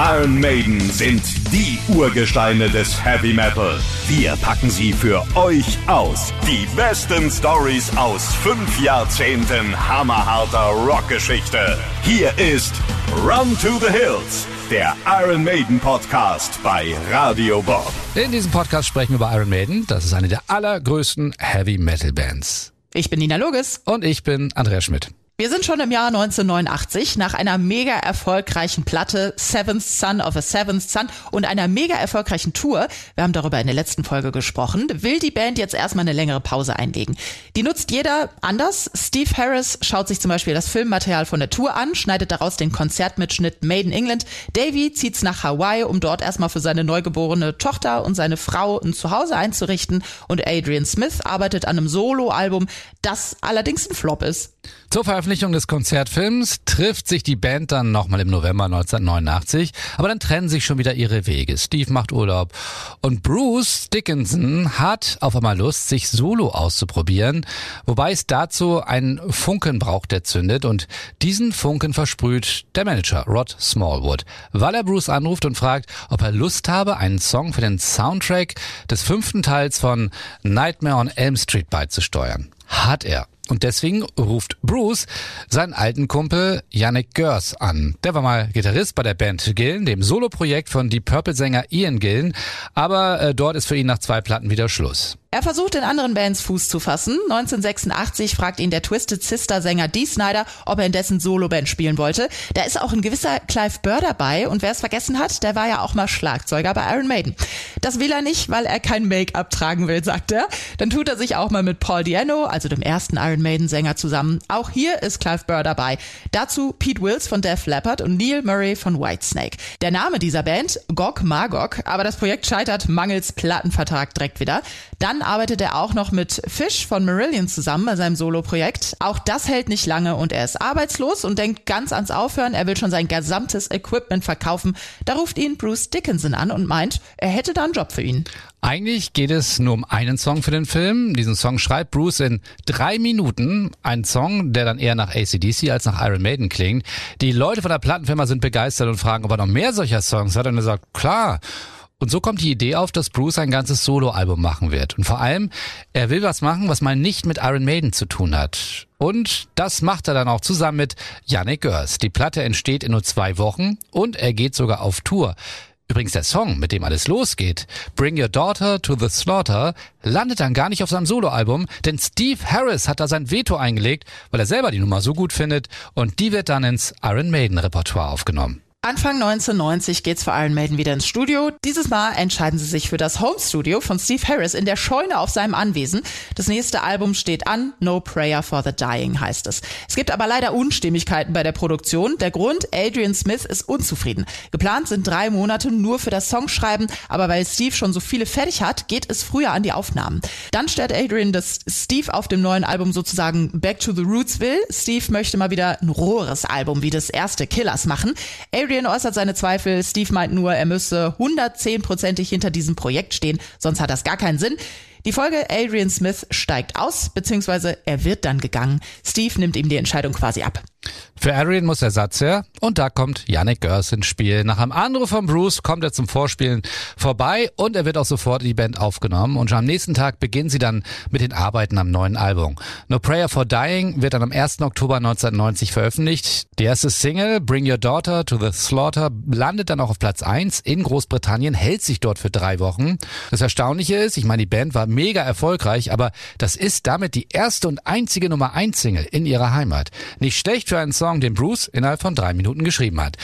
Iron Maiden sind die Urgesteine des Heavy Metal. Wir packen sie für euch aus. Die besten Stories aus fünf Jahrzehnten hammerharter Rockgeschichte. Hier ist Run to the Hills, der Iron Maiden Podcast bei Radio Bob. In diesem Podcast sprechen wir über Iron Maiden. Das ist eine der allergrößten Heavy Metal Bands. Ich bin Nina Logis. Und ich bin Andreas Schmidt. Wir sind schon im Jahr 1989 nach einer mega erfolgreichen Platte Seventh Son of a Seventh Son und einer mega erfolgreichen Tour. Wir haben darüber in der letzten Folge gesprochen. Will die Band jetzt erstmal eine längere Pause einlegen. Die nutzt jeder anders. Steve Harris schaut sich zum Beispiel das Filmmaterial von der Tour an, schneidet daraus den Konzertmitschnitt Made in England. Davy zieht's nach Hawaii, um dort erstmal für seine neugeborene Tochter und seine Frau ein Zuhause einzurichten. Und Adrian Smith arbeitet an einem Soloalbum, das allerdings ein Flop ist. Zur Veröffentlichung des Konzertfilms trifft sich die Band dann nochmal im November 1989, aber dann trennen sich schon wieder ihre Wege. Steve macht Urlaub und Bruce Dickinson hat auf einmal Lust, sich solo auszuprobieren, wobei es dazu einen Funken braucht, der zündet und diesen Funken versprüht der Manager Rod Smallwood, weil er Bruce anruft und fragt, ob er Lust habe, einen Song für den Soundtrack des fünften Teils von Nightmare on Elm Street beizusteuern. Hat er. Und deswegen ruft Bruce seinen alten Kumpel Yannick Görs an. Der war mal Gitarrist bei der Band Gillen, dem Soloprojekt von Deep Purple Sänger Ian Gillen, aber äh, dort ist für ihn nach zwei Platten wieder Schluss. Er versucht in anderen Bands Fuß zu fassen. 1986 fragt ihn der Twisted Sister Sänger Dee Snyder, ob er in dessen Soloband spielen wollte. Da ist auch ein gewisser Clive Burr dabei und wer es vergessen hat, der war ja auch mal Schlagzeuger bei Iron Maiden. Das will er nicht, weil er kein Make-up tragen will, sagt er. Dann tut er sich auch mal mit Paul Diano, also dem ersten Iron Maiden Sänger zusammen. Auch hier ist Clive Burr dabei. Dazu Pete Wills von Def Leppard und Neil Murray von Whitesnake. Der Name dieser Band, Gog Magog, aber das Projekt scheitert mangels Plattenvertrag direkt wieder. Dann dann arbeitet er auch noch mit Fish von Marillion zusammen bei seinem Solo-Projekt. Auch das hält nicht lange und er ist arbeitslos und denkt ganz ans Aufhören. Er will schon sein gesamtes Equipment verkaufen. Da ruft ihn Bruce Dickinson an und meint, er hätte da einen Job für ihn. Eigentlich geht es nur um einen Song für den Film. Diesen Song schreibt Bruce in drei Minuten. Ein Song, der dann eher nach ACDC als nach Iron Maiden klingt. Die Leute von der Plattenfirma sind begeistert und fragen, ob er noch mehr solcher Songs hat. Und er sagt, klar. Und so kommt die Idee auf, dass Bruce ein ganzes Soloalbum machen wird. Und vor allem, er will was machen, was mal nicht mit Iron Maiden zu tun hat. Und das macht er dann auch zusammen mit Yannick Görs. Die Platte entsteht in nur zwei Wochen und er geht sogar auf Tour. Übrigens der Song, mit dem alles losgeht, Bring Your Daughter to the Slaughter, landet dann gar nicht auf seinem Soloalbum, denn Steve Harris hat da sein Veto eingelegt, weil er selber die Nummer so gut findet und die wird dann ins Iron Maiden Repertoire aufgenommen. Anfang 1990 geht's für Iron Maiden wieder ins Studio. Dieses Mal entscheiden sie sich für das Home Studio von Steve Harris in der Scheune auf seinem Anwesen. Das nächste Album steht an. No Prayer for the Dying heißt es. Es gibt aber leider Unstimmigkeiten bei der Produktion. Der Grund, Adrian Smith ist unzufrieden. Geplant sind drei Monate nur für das Songschreiben, aber weil Steve schon so viele fertig hat, geht es früher an die Aufnahmen. Dann stellt Adrian, dass Steve auf dem neuen Album sozusagen Back to the Roots will. Steve möchte mal wieder ein roheres Album wie das erste Killers machen. Adrian äußert seine Zweifel. Steve meint nur, er müsse 110%ig hinter diesem Projekt stehen, sonst hat das gar keinen Sinn. Die Folge Adrian Smith steigt aus, beziehungsweise er wird dann gegangen. Steve nimmt ihm die Entscheidung quasi ab. Für Adrian muss Ersatz her und da kommt Yannick Görs ins Spiel. Nach einem Anruf von Bruce kommt er zum Vorspielen vorbei und er wird auch sofort in die Band aufgenommen und schon am nächsten Tag beginnen sie dann mit den Arbeiten am neuen Album. No Prayer for Dying wird dann am 1. Oktober 1990 veröffentlicht. Die erste Single Bring Your Daughter to the Slaughter landet dann auch auf Platz 1 in Großbritannien, hält sich dort für drei Wochen. Das Erstaunliche ist, ich meine, die Band war mega erfolgreich, aber das ist damit die erste und einzige Nummer 1 Single in ihrer Heimat. Nicht schlecht für einen Song, den Bruce innerhalb von drei Minuten geschrieben hat.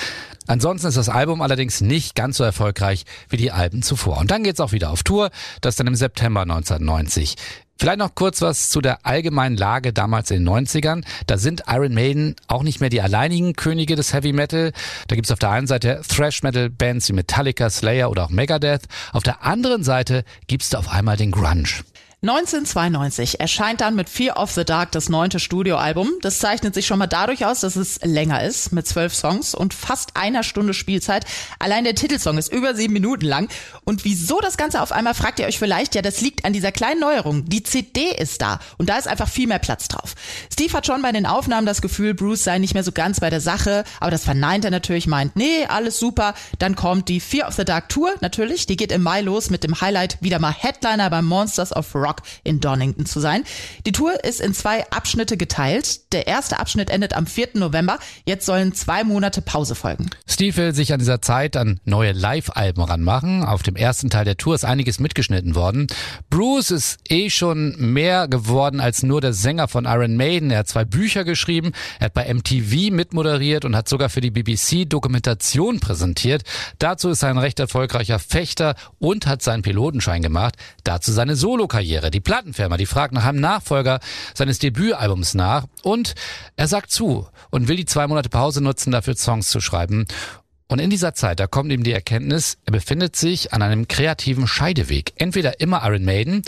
Ansonsten ist das Album allerdings nicht ganz so erfolgreich wie die Alben zuvor. Und dann geht's auch wieder auf Tour, das dann im September 1990. Vielleicht noch kurz was zu der allgemeinen Lage damals in den 90ern. Da sind Iron Maiden auch nicht mehr die alleinigen Könige des Heavy Metal. Da gibt's auf der einen Seite Thrash Metal Bands wie Metallica, Slayer oder auch Megadeth. Auf der anderen Seite gibt's da auf einmal den Grunge. 1992 erscheint dann mit Fear of the Dark das neunte Studioalbum. Das zeichnet sich schon mal dadurch aus, dass es länger ist, mit zwölf Songs und fast einer Stunde Spielzeit. Allein der Titelsong ist über sieben Minuten lang. Und wieso das Ganze auf einmal, fragt ihr euch vielleicht, ja, das liegt an dieser kleinen Neuerung. Die CD ist da und da ist einfach viel mehr Platz drauf. Steve hat schon bei den Aufnahmen das Gefühl, Bruce sei nicht mehr so ganz bei der Sache, aber das verneint er natürlich, meint, nee, alles super. Dann kommt die Fear of the Dark Tour, natürlich, die geht im Mai los mit dem Highlight wieder mal Headliner beim Monsters of Rock Rock in Donington zu sein. Die Tour ist in zwei Abschnitte geteilt. Der erste Abschnitt endet am 4. November. Jetzt sollen zwei Monate Pause folgen. Steve will sich an dieser Zeit an neue Live-Alben ranmachen. Auf dem ersten Teil der Tour ist einiges mitgeschnitten worden. Bruce ist eh schon mehr geworden als nur der Sänger von Iron Maiden. Er hat zwei Bücher geschrieben, er hat bei MTV mitmoderiert und hat sogar für die BBC Dokumentation präsentiert. Dazu ist er ein recht erfolgreicher Fechter und hat seinen Pilotenschein gemacht. Dazu seine Solokarriere. Karriere. Die Plattenfirma, die fragt nach einem Nachfolger seines Debütalbums nach und er sagt zu und will die zwei Monate Pause nutzen, dafür Songs zu schreiben. Und in dieser Zeit, da kommt ihm die Erkenntnis, er befindet sich an einem kreativen Scheideweg. Entweder immer Iron Maiden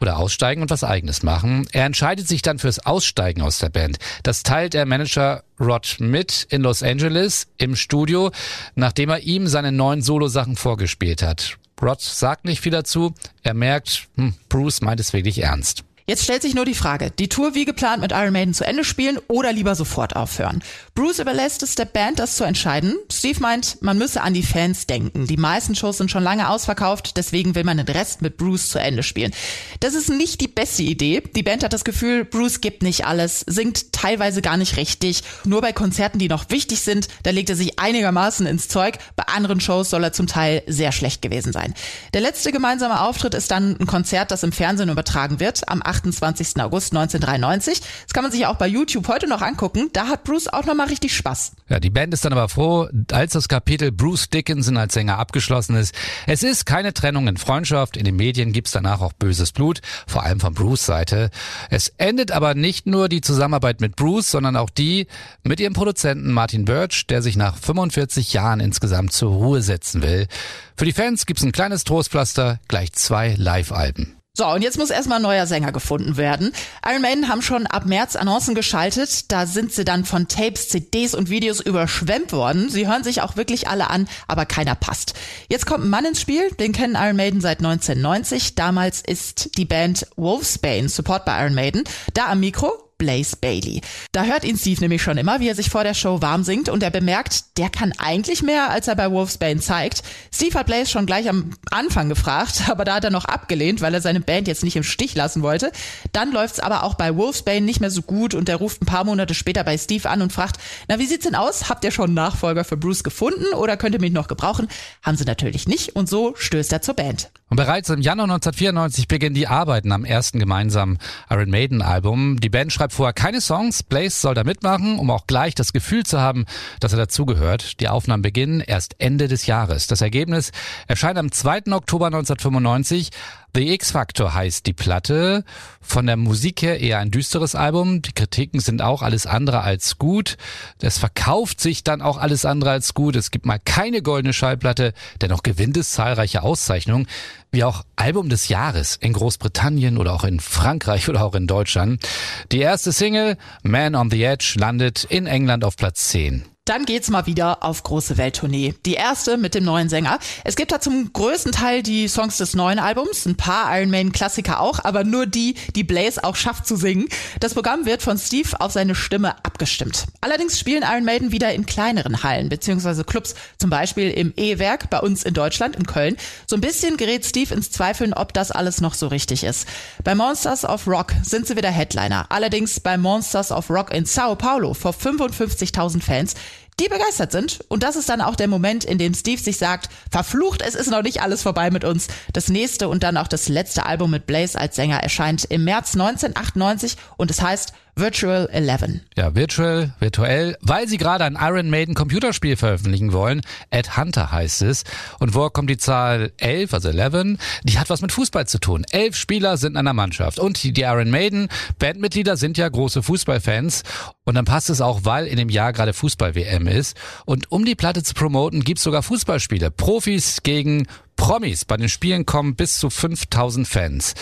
oder aussteigen und was eigenes machen. Er entscheidet sich dann fürs Aussteigen aus der Band. Das teilt der Manager Rod mit in Los Angeles im Studio, nachdem er ihm seine neuen Solo-Sachen vorgespielt hat. Rod sagt nicht viel dazu. Er merkt, hm, Bruce meint es wirklich ernst. Jetzt stellt sich nur die Frage, die Tour wie geplant mit Iron Maiden zu Ende spielen oder lieber sofort aufhören. Bruce überlässt es der Band, das zu entscheiden. Steve meint, man müsse an die Fans denken. Die meisten Shows sind schon lange ausverkauft, deswegen will man den Rest mit Bruce zu Ende spielen. Das ist nicht die beste Idee. Die Band hat das Gefühl, Bruce gibt nicht alles, singt teilweise gar nicht richtig. Nur bei Konzerten, die noch wichtig sind, da legt er sich einigermaßen ins Zeug. Bei anderen Shows soll er zum Teil sehr schlecht gewesen sein. Der letzte gemeinsame Auftritt ist dann ein Konzert, das im Fernsehen übertragen wird, am 28. August 1993. Das kann man sich auch bei YouTube heute noch angucken. Da hat Bruce auch nochmal richtig Spaß. Ja, die Band ist dann aber froh, als das Kapitel Bruce Dickinson als Sänger abgeschlossen ist. Es ist keine Trennung in Freundschaft. In den Medien gibt's danach auch böses Blut, vor allem von Bruce Seite. Es endet aber nicht nur die Zusammenarbeit mit Bruce, sondern auch die mit ihrem Produzenten Martin Birch, der sich nach 45 Jahren insgesamt zur Ruhe setzen will. Für die Fans gibt's ein kleines Trostpflaster, gleich zwei Live-Alben. So, und jetzt muss erstmal ein neuer Sänger gefunden werden. Iron Maiden haben schon ab März Annoncen geschaltet. Da sind sie dann von Tapes, CDs und Videos überschwemmt worden. Sie hören sich auch wirklich alle an, aber keiner passt. Jetzt kommt ein Mann ins Spiel, den kennen Iron Maiden seit 1990. Damals ist die Band Wolfsbane Support bei Iron Maiden. Da am Mikro Blaze Bailey. Da hört ihn Steve nämlich schon immer, wie er sich vor der Show warm singt und er bemerkt, der kann eigentlich mehr, als er bei Wolfsbane zeigt. Steve hat Blaze schon gleich am Anfang gefragt, aber da hat er noch abgelehnt, weil er seine Band jetzt nicht im Stich lassen wollte. Dann läuft's aber auch bei Wolfsbane nicht mehr so gut und er ruft ein paar Monate später bei Steve an und fragt, na wie sieht's denn aus? Habt ihr schon einen Nachfolger für Bruce gefunden oder könnt ihr mich noch gebrauchen? Haben sie natürlich nicht und so stößt er zur Band. Und bereits im Januar 1994 beginnen die Arbeiten am ersten gemeinsamen Iron Maiden Album. Die Band schreibt vorher keine Songs. Blaze soll da mitmachen, um auch gleich das Gefühl zu haben, dass er dazugehört. Die Aufnahmen beginnen erst Ende des Jahres. Das Ergebnis erscheint am 2. Oktober 1995. The X-Factor heißt die Platte. Von der Musik her eher ein düsteres Album. Die Kritiken sind auch alles andere als gut. Es verkauft sich dann auch alles andere als gut. Es gibt mal keine goldene Schallplatte. Dennoch gewinnt es zahlreiche Auszeichnungen. Wie auch Album des Jahres in Großbritannien oder auch in Frankreich oder auch in Deutschland. Die erste Single, Man on the Edge, landet in England auf Platz 10. Dann geht's mal wieder auf große Welttournee. Die erste mit dem neuen Sänger. Es gibt da zum größten Teil die Songs des neuen Albums, ein paar Iron Maiden Klassiker auch, aber nur die, die Blaze auch schafft zu singen. Das Programm wird von Steve auf seine Stimme abgestimmt. Allerdings spielen Iron Maiden wieder in kleineren Hallen bzw. Clubs, zum Beispiel im E-Werk bei uns in Deutschland, in Köln. So ein bisschen gerät Steve ins Zweifeln, ob das alles noch so richtig ist. Bei Monsters of Rock sind sie wieder Headliner. Allerdings bei Monsters of Rock in Sao Paulo vor 55.000 Fans die begeistert sind. Und das ist dann auch der Moment, in dem Steve sich sagt, verflucht, es ist noch nicht alles vorbei mit uns. Das nächste und dann auch das letzte Album mit Blaze als Sänger erscheint im März 1998 und es heißt Virtual 11. Ja, virtual, virtuell, weil sie gerade ein Iron Maiden Computerspiel veröffentlichen wollen. Ed Hunter heißt es. Und woher kommt die Zahl 11, also 11? Die hat was mit Fußball zu tun. Elf Spieler sind in einer Mannschaft. Und die Iron Maiden Bandmitglieder sind ja große Fußballfans. Und dann passt es auch, weil in dem Jahr gerade Fußball-WM ist. Und um die Platte zu promoten, gibt's sogar Fußballspiele. Profis gegen Promis. Bei den Spielen kommen bis zu 5000 Fans.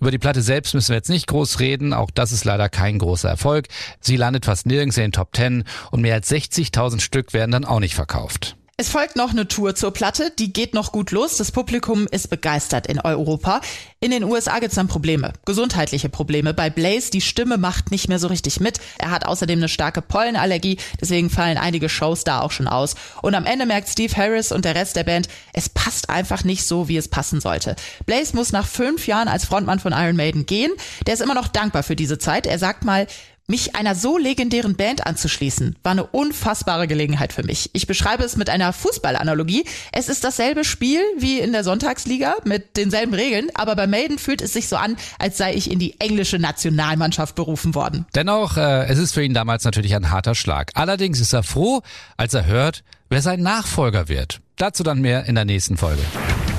Über die Platte selbst müssen wir jetzt nicht groß reden. Auch das ist leider kein großer Erfolg. Sie landet fast nirgends in den Top 10 und mehr als 60.000 Stück werden dann auch nicht verkauft. Es folgt noch eine Tour zur Platte, die geht noch gut los. Das Publikum ist begeistert in Europa. In den USA gibt's dann Probleme, gesundheitliche Probleme. Bei Blaze, die Stimme macht nicht mehr so richtig mit. Er hat außerdem eine starke Pollenallergie, deswegen fallen einige Shows da auch schon aus. Und am Ende merkt Steve Harris und der Rest der Band, es passt einfach nicht so, wie es passen sollte. Blaze muss nach fünf Jahren als Frontmann von Iron Maiden gehen. Der ist immer noch dankbar für diese Zeit. Er sagt mal, mich einer so legendären Band anzuschließen, war eine unfassbare Gelegenheit für mich. Ich beschreibe es mit einer Fußballanalogie. Es ist dasselbe Spiel wie in der Sonntagsliga mit denselben Regeln, aber bei Maiden fühlt es sich so an, als sei ich in die englische Nationalmannschaft berufen worden. Dennoch, äh, es ist für ihn damals natürlich ein harter Schlag. Allerdings ist er froh, als er hört, wer sein Nachfolger wird. Dazu dann mehr in der nächsten Folge.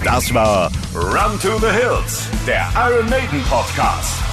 Das war Run to the Hills, der Iron Maiden Podcast.